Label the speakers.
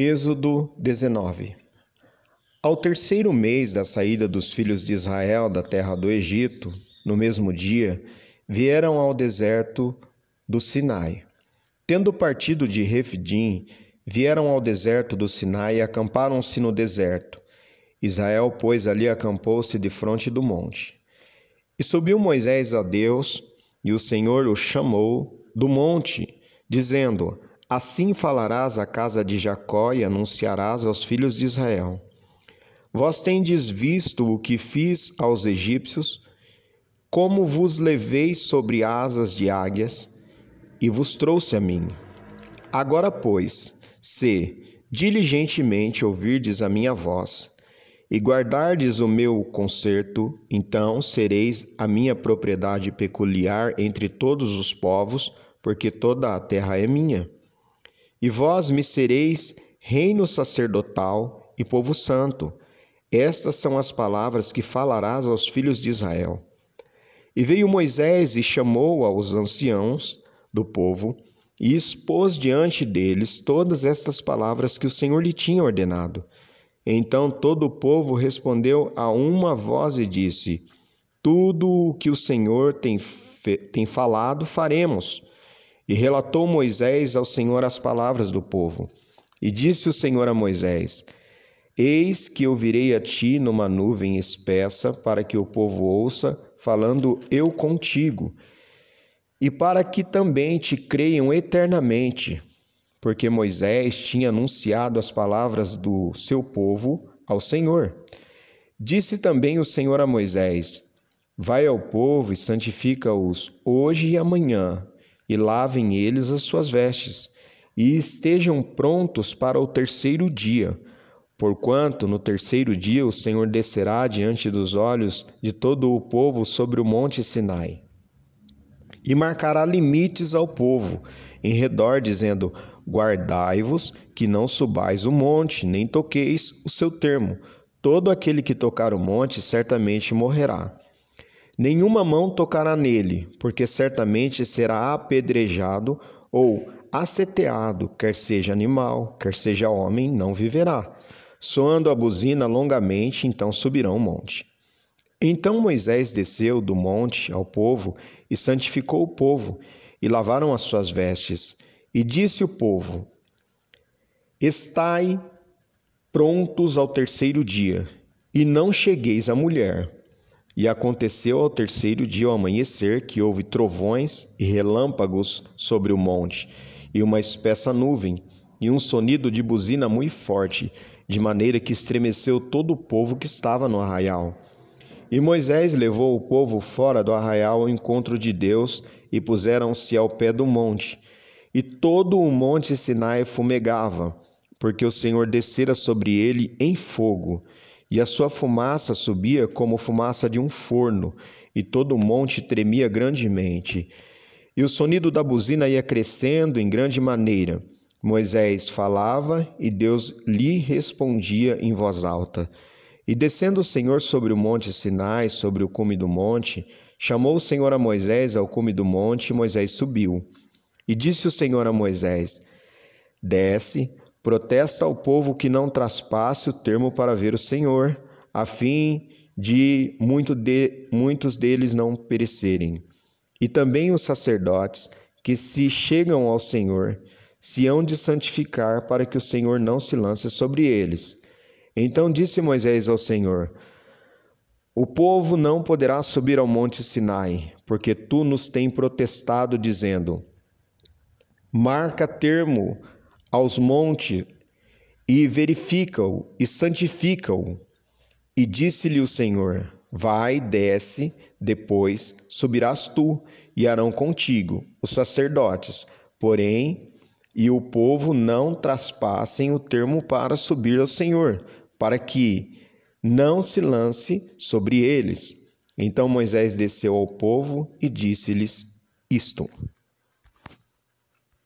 Speaker 1: Êxodo 19 Ao terceiro mês da saída dos filhos de Israel da terra do Egito, no mesmo dia, vieram ao deserto do Sinai. Tendo partido de Refidim, vieram ao deserto do Sinai e acamparam-se no deserto. Israel, pois, ali acampou-se de frente do monte. E subiu Moisés a Deus, e o Senhor o chamou do monte, dizendo: Assim falarás à casa de Jacó e anunciarás aos filhos de Israel: Vós tendes visto o que fiz aos egípcios, como vos levei sobre asas de águias e vos trouxe a mim. Agora, pois, se diligentemente ouvirdes a minha voz e guardardes o meu concerto, então sereis a minha propriedade peculiar entre todos os povos, porque toda a terra é minha. E vós me sereis reino sacerdotal e povo santo. Estas são as palavras que falarás aos filhos de Israel. E veio Moisés e chamou aos anciãos do povo e expôs diante deles todas estas palavras que o Senhor lhe tinha ordenado. Então todo o povo respondeu a uma voz e disse: Tudo o que o Senhor tem, tem falado, faremos. E relatou Moisés ao Senhor as palavras do povo. E disse o Senhor a Moisés: Eis que eu virei a ti numa nuvem espessa, para que o povo ouça, falando eu contigo, e para que também te creiam eternamente, porque Moisés tinha anunciado as palavras do seu povo ao Senhor. Disse também o Senhor a Moisés: Vai ao povo e santifica-os hoje e amanhã, e lavem eles as suas vestes, e estejam prontos para o terceiro dia. Porquanto no terceiro dia o Senhor descerá diante dos olhos de todo o povo sobre o monte Sinai. E marcará limites ao povo em redor, dizendo: Guardai-vos, que não subais o monte, nem toqueis o seu termo. Todo aquele que tocar o monte certamente morrerá. Nenhuma mão tocará nele, porque certamente será apedrejado ou aceteado, quer seja animal, quer seja homem, não viverá. Soando a buzina longamente, então subirão o monte. Então Moisés desceu do monte ao povo e santificou o povo, e lavaram as suas vestes. E disse o povo: Estai prontos ao terceiro dia, e não chegueis à mulher e aconteceu ao terceiro dia ao amanhecer que houve trovões e relâmpagos sobre o monte, e uma espessa nuvem, e um sonido de buzina muito forte, de maneira que estremeceu todo o povo que estava no arraial. E Moisés levou o povo fora do arraial ao encontro de Deus, e puseram-se ao pé do monte. E todo o monte Sinai fumegava, porque o Senhor descera sobre ele em fogo e a sua fumaça subia como fumaça de um forno, e todo o monte tremia grandemente. E o sonido da buzina ia crescendo em grande maneira. Moisés falava e Deus lhe respondia em voz alta. E descendo o Senhor sobre o monte Sinai, sobre o cume do monte, chamou o Senhor a Moisés ao cume do monte, e Moisés subiu. E disse o Senhor a Moisés: Desce, protesta ao povo que não traspasse o termo para ver o Senhor, a fim de, muito de muitos deles não perecerem. E também os sacerdotes que se chegam ao Senhor se hão de santificar para que o Senhor não se lance sobre eles. Então disse Moisés ao Senhor: O povo não poderá subir ao monte Sinai, porque tu nos tens protestado, dizendo: Marca termo aos montes e verifica-o e santifica-o. E disse-lhe o Senhor: Vai, desce, depois subirás tu e Arão contigo, os sacerdotes, porém, e o povo não traspassem o termo para subir ao Senhor, para que não se lance sobre eles. Então Moisés desceu ao povo e disse-lhes isto.